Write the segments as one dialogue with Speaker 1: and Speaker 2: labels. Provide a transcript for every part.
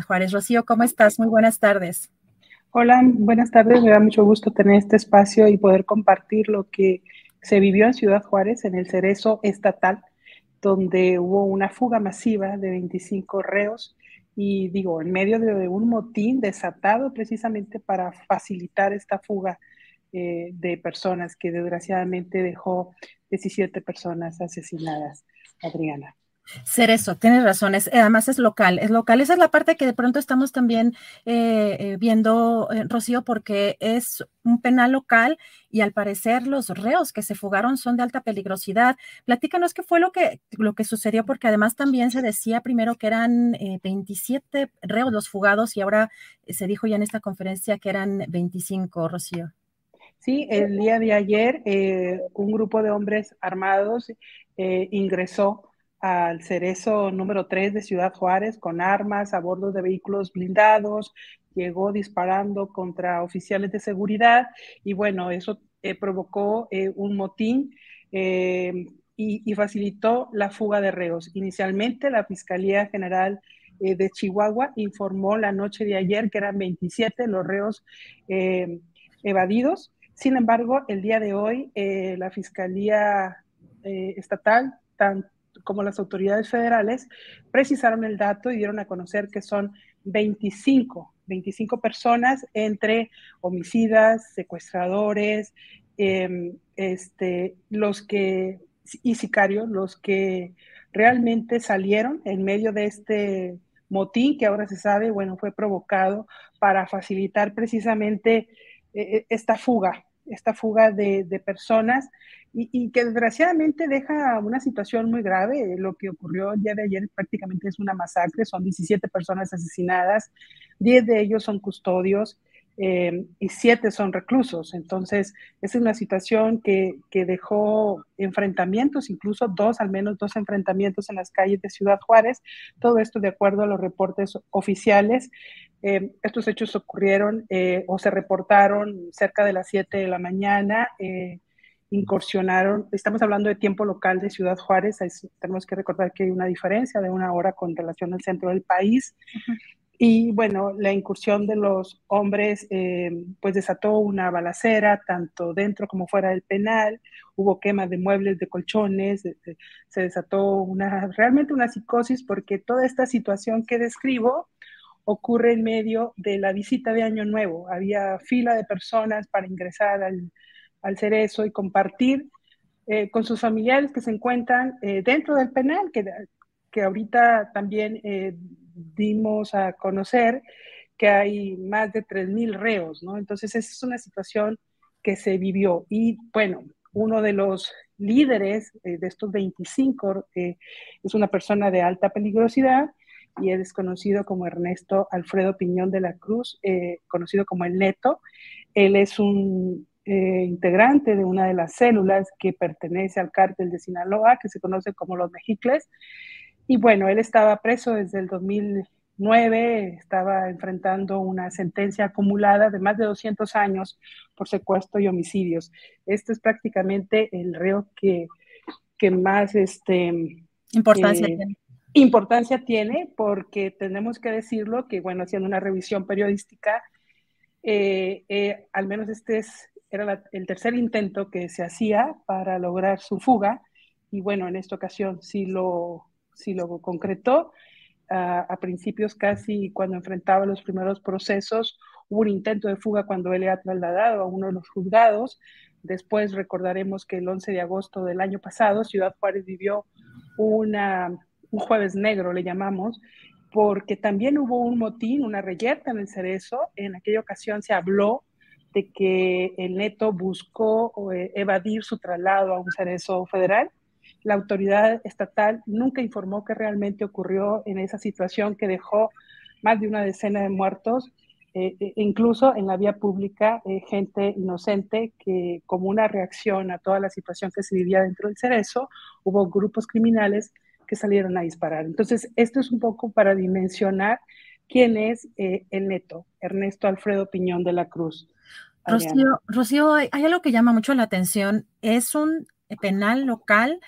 Speaker 1: Juárez. Rocío, ¿cómo estás? Muy buenas tardes.
Speaker 2: Hola, buenas tardes. Me da mucho gusto tener este espacio y poder compartir lo que se vivió en Ciudad Juárez, en el Cerezo Estatal, donde hubo una fuga masiva de 25 reos y digo, en medio de un motín desatado precisamente para facilitar esta fuga eh, de personas que desgraciadamente dejó 17 personas asesinadas. Adriana.
Speaker 1: Cerezo, tienes razón, además es local, es local. Esa es la parte que de pronto estamos también eh, eh, viendo, Rocío, porque es un penal local y al parecer los reos que se fugaron son de alta peligrosidad. Platícanos qué fue lo que, lo que sucedió, porque además también se decía primero que eran 27 reos los fugados y ahora se dijo ya en esta conferencia que eran 25, Rocío.
Speaker 2: Sí, el día de ayer un grupo de hombres armados ingresó al cerezo número 3 de Ciudad Juárez con armas a bordo de vehículos blindados, llegó disparando contra oficiales de seguridad y bueno, eso eh, provocó eh, un motín eh, y, facilitó la fuga de reos. Inicialmente la Fiscalía General de Chihuahua informó la noche de ayer que eran 27 los reos evadidos. Sin embargo, el día de hoy la Fiscalía Estatal, tanto como las autoridades federales precisaron el dato y dieron a conocer que son 25, 25 personas entre homicidas, secuestradores, em, este, los que, y sicarios, los que realmente salieron en medio de este motín que ahora se sabe, bueno, fue provocado para facilitar precisamente eh, eh, esta fuga, esta fuga de, personas y, que desgraciadamente deja una situación muy grave. Lo que ocurrió el día de ayer prácticamente es una masacre, son 17 personas asesinadas, 10 de ellos son custodios eh, y 7 son reclusos. Entonces, es una situación que, que, dejó enfrentamientos, incluso dos, al menos dos enfrentamientos en las calles de Ciudad Juárez. Todo esto de acuerdo a los reportes oficiales. Eh, estos hechos ocurrieron eh, o se reportaron cerca de las 7 de la mañana incursionaron, estamos hablando de tiempo local de Ciudad Juárez, tenemos que recordar que hay una diferencia de una hora con relación al centro del país. Y bueno, la incursión de los hombres eh, pues desató una balacera tanto dentro como fuera del penal, hubo quema de muebles, de colchones, se desató una, realmente una psicosis porque toda esta situación que describo ocurre en medio de la visita de Año Nuevo. Había fila de personas para ingresar al, al eso y compartir eh, con sus familiares que se encuentran eh, dentro del penal, que, que ahorita también eh, dimos a conocer que hay más de 3.000 reos, ¿no? Entonces, esa es una situación que se vivió. Y bueno, uno de los líderes de estos 25 es una persona de alta peligrosidad y él es conocido como Ernesto Alfredo Piñón de la Cruz, conocido como el Neto. Él es un eh, integrante de una de las células que pertenece al cártel de Sinaloa, que se conoce como los Mejicles. Y bueno, él estaba preso desde el 2009, estaba enfrentando una sentencia acumulada de más de 200 años por secuestro y homicidios. Este es prácticamente el reo que, que más este,
Speaker 1: importancia eh, tiene
Speaker 2: importancia tiene porque tenemos que decirlo que, bueno, haciendo una revisión periodística, eh, eh, al menos este es, era el tercer intento que se hacía para lograr su fuga y bueno, en esta ocasión sí lo, sí lo concretó. a principios casi cuando enfrentaba los primeros procesos, hubo un intento de fuga cuando él era trasladado a uno de los juzgados. Después recordaremos que el 11 de agosto del año pasado, Ciudad Juárez vivió una un jueves negro le llamamos, porque también hubo un motín, una reyerta en el Cerezo. En aquella ocasión se habló de que el neto buscó eh, evadir su traslado a un Cerezo federal. La autoridad estatal nunca informó qué realmente ocurrió en esa situación que dejó más de una decena de muertos, eh, e incluso en la vía pública, eh, gente inocente que como una reacción a toda la situación que se vivía dentro del Cerezo, hubo grupos criminales que salieron a disparar. Entonces, esto es un poco para dimensionar quién es eh, el neto, Ernesto Alfredo Piñón de la Cruz.
Speaker 1: Rocío, Rocío hay, algo que llama mucho la atención, es un penal local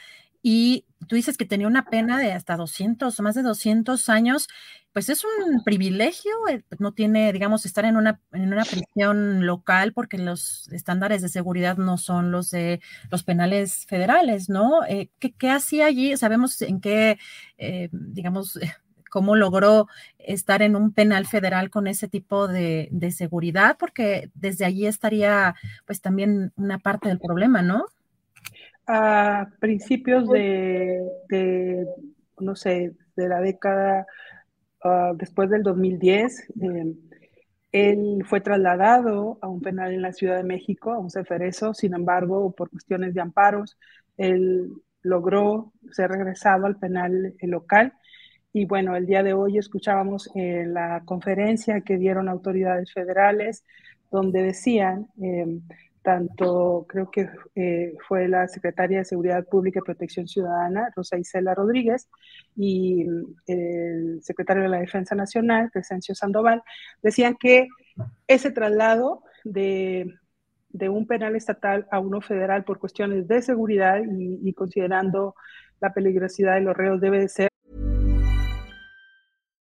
Speaker 1: y tú dices que tenía una pena de hasta 200, más de 200 años, pues es un privilegio, eh, no tiene, digamos, estar en una, en una prisión local porque los estándares de seguridad no son los de los penales federales, ¿no? Eh, ¿qué, hacía allí? Sabemos en qué, eh, digamos, cómo logró estar en un penal federal con ese tipo de, de seguridad, porque desde allí estaría, pues también una parte del problema, ¿no?
Speaker 2: A principios de, no sé, de la década ah, después del 2010, em, él fue trasladado a un penal en la Ciudad de México, a un ceferezo, sin embargo, por cuestiones de amparos, él logró ser regresado al penal local. Y bueno, el día de hoy escuchábamos la conferencia que dieron autoridades federales, donde decían em, tanto creo que eh, fue la secretaria de Seguridad Pública y Protección Ciudadana, Rosa Isela Rodríguez, y el secretario de la Defensa Nacional, Crescencio Sandoval, decían que ese traslado de, un penal estatal a uno federal por cuestiones de seguridad y, y considerando la peligrosidad de los reos debe de ser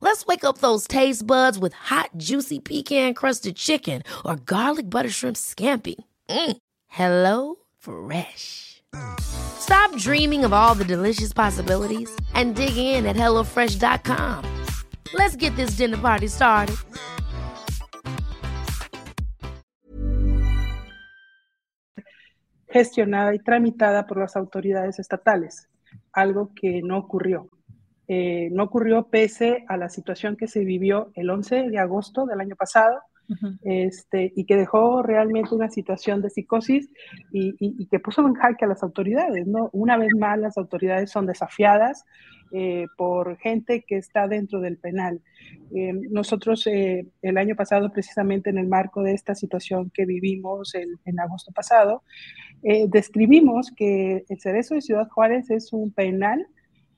Speaker 3: Let's wake up those taste buds with hot, juicy pecan crusted chicken or garlic butter shrimp scampi. Mm. Hello Fresh. Stop dreaming of all the delicious possibilities and dig in at HelloFresh.com. Let's get this dinner party started.
Speaker 2: Gestionada y tramitada por las autoridades estatales, algo que no ocurrió. Eh, no ocurrió pese a la situación que se vivió el 11 de agosto del año pasado, este, y que dejó realmente una situación de psicosis y, que puso en jaque a las autoridades. ¿no? Una vez más, las autoridades son desafiadas eh, por gente que está dentro del penal. Eh, nosotros el año pasado, precisamente en el marco de esta situación que vivimos en agosto pasado, describimos que el Cerezo de Ciudad Juárez es un penal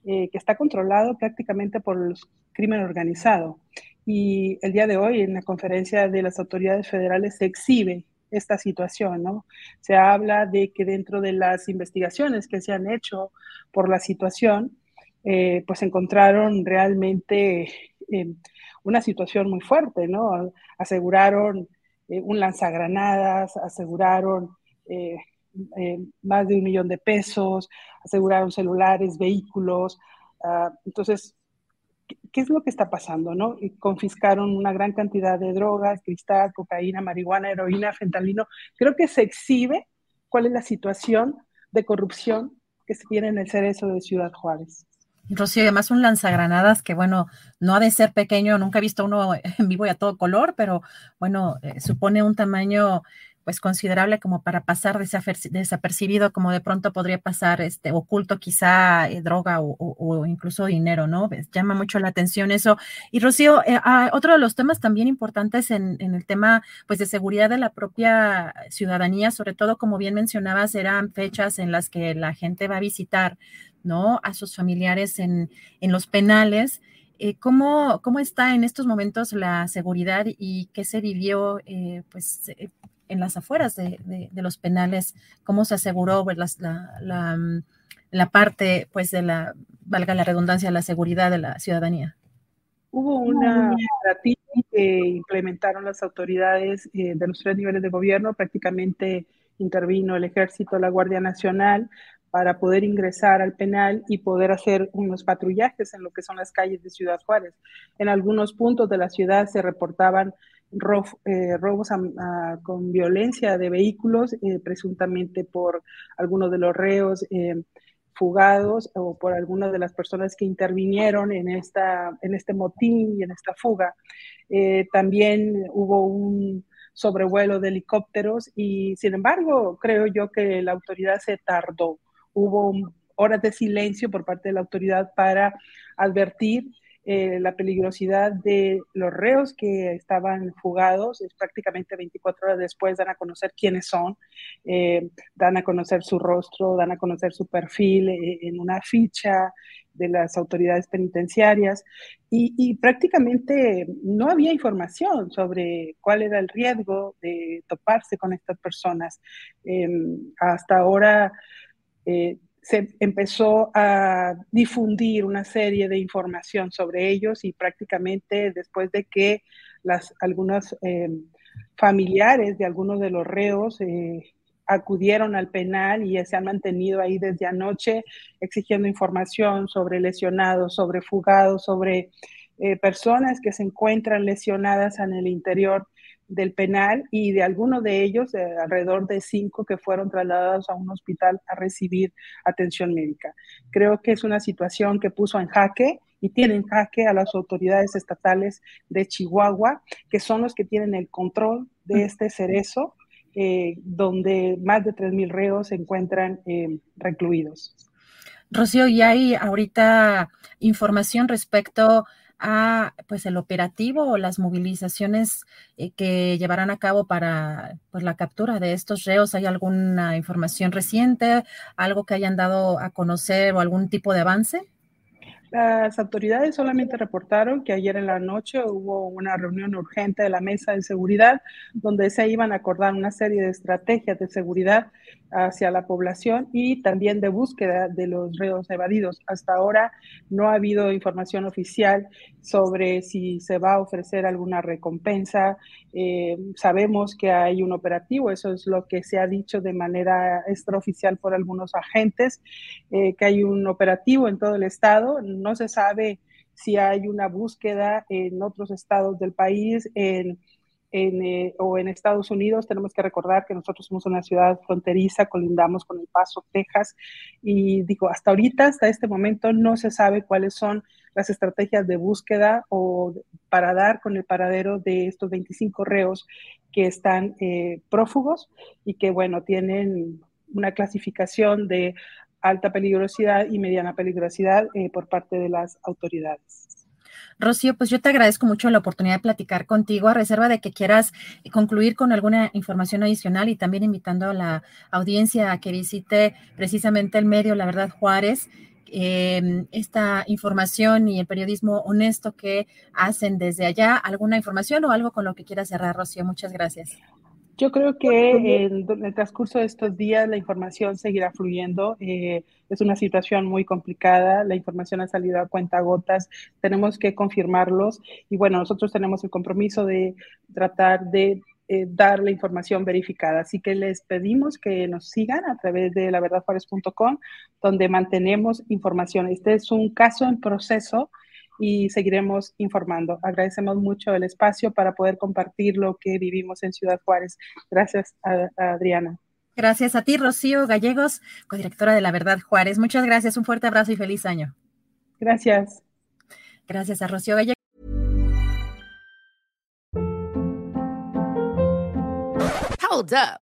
Speaker 2: eh, que está controlado prácticamente por el crimen organizado. Y el día de hoy, en la conferencia de las autoridades federales, se exhibe esta situación, ¿no? Se habla de que dentro de las investigaciones que se han hecho por la situación, eh, pues encontraron realmente eh, una situación muy fuerte, ¿no? Aseguraron un lanzagranadas, aseguraron eh, más de un millón de pesos, aseguraron celulares, vehículos. Ah, entonces, ¿qué, es lo que está pasando? No? Y confiscaron una gran cantidad de drogas, cristal, cocaína, marihuana, heroína, fentanilo. Creo que se exhibe cuál es la situación de corrupción que se tiene en el cerezo de Ciudad Juárez.
Speaker 1: Rocío, además un lanzagranadas que, bueno, no ha de ser pequeño, nunca he visto uno en vivo y a todo color, pero bueno, eh, supone un tamaño pues considerable como para pasar desapercibido, como de pronto podría pasar este oculto quizá eh, droga o, incluso dinero, ¿no? Llama mucho la atención eso. Y Rocío, eh, ah, otro de los temas también importantes en, en, el tema pues de seguridad de la propia ciudadanía, sobre todo como bien mencionabas, eran fechas en las que la gente va a visitar ¿no? A sus familiares en, los penales. Eh, ¿cómo, ¿cómo, está en estos momentos la seguridad y qué se vivió pues, en las afueras de, los penales? ¿Cómo se aseguró pues, la, mm, la, parte, pues, de la, valga la redundancia, la seguridad de la ciudadanía?
Speaker 2: Hubo una estrategia que implementaron las autoridades de los tres niveles de gobierno, prácticamente intervino el ejército, la Guardia Nacional, para poder ingresar al penal y poder hacer unos patrullajes en lo que son las calles de Ciudad Juárez. En algunos puntos de la ciudad se reportaban eh, robos con violencia de vehículos, eh, presuntamente por algunos de los reos eh, fugados o por algunas de las personas que intervinieron en, esta, en este motín y en esta fuga. también hubo un sobrevuelo de helicópteros y sin embargo creo yo que la autoridad se tardó hubo horas de silencio por parte de la autoridad para advertir eh, la peligrosidad de los reos que estaban fugados. Es prácticamente 24 horas después dan a conocer quiénes son, eh, dan a conocer su rostro, dan a conocer su perfil eh, en una ficha de las autoridades penitenciarias y, y, prácticamente no había información sobre cuál era el riesgo de toparse con estas personas. Em, hasta ahora eh, se empezó a difundir una serie de información sobre ellos y prácticamente después de que las, algunos eh, familiares de algunos de los reos eh, acudieron al penal y se han mantenido ahí desde anoche exigiendo información sobre lesionados, sobre fugados, sobre personas que se encuentran lesionadas en el interior del penal y de algunos de ellos, alrededor de cinco que fueron trasladados a un hospital a recibir atención médica. Creo que es una situación que puso en jaque y tiene en jaque a las autoridades estatales de Chihuahua, que son los que tienen el control de este cerezo, eh, donde más de 3.000 reos se encuentran eh, recluidos.
Speaker 1: Rocío, ¿y hay ahorita información respecto a pues el operativo o las movilizaciones eh, que llevarán a cabo para pues la captura de estos reos? ¿Hay alguna información reciente, algo que hayan dado a conocer o algún tipo de avance?
Speaker 2: Las autoridades solamente reportaron que ayer en la noche hubo una reunión urgente de la mesa de seguridad donde se iban a acordar una serie de estrategias de seguridad hacia la población y también de búsqueda de los reos evadidos. Hasta ahora no ha habido información oficial sobre si se va a ofrecer alguna recompensa. Eh, sabemos que hay un operativo, eso es lo que se ha dicho de manera extraoficial por algunos agentes, eh, que hay un operativo en todo el estado. No se sabe si hay una búsqueda en otros estados del país, eh, o en Estados Unidos, tenemos que recordar que nosotros somos una ciudad fronteriza, colindamos con El Paso, Texas, y digo, hasta ahorita, hasta este momento, no se sabe cuáles son las estrategias de búsqueda o para dar con el paradero de estos 25 reos que están eh, prófugos y que, bueno, tienen una clasificación de alta peligrosidad y mediana peligrosidad eh, por parte de las autoridades.
Speaker 1: Rocío, pues yo te agradezco mucho la oportunidad de platicar contigo, a reserva de que quieras concluir con alguna información adicional y también invitando a la audiencia a que visite precisamente el medio La Verdad Juárez. Em, esta información y el periodismo honesto que hacen desde allá. ¿Alguna información o algo con lo que quieras cerrar, Rocío? Muchas gracias.
Speaker 2: Yo creo que en, el transcurso de estos días la información seguirá fluyendo. Eh, es una situación muy complicada, la información ha salido a cuenta gotas, tenemos que confirmarlos y bueno, nosotros tenemos el compromiso de tratar de eh, dar la información verificada. Así que les pedimos que nos sigan a través de laverdadjuárez.com, donde mantenemos información. Este es un caso en proceso y seguiremos informando. Agradecemos mucho el espacio para poder compartir lo que vivimos en Ciudad Juárez. Gracias, Adriana.
Speaker 1: Gracias a ti, Rocío Gallegos, codirectora de La Verdad Juárez. Muchas gracias, un fuerte abrazo y feliz año.
Speaker 2: Gracias.
Speaker 1: Gracias a Rocío Gallego.
Speaker 3: Hold up.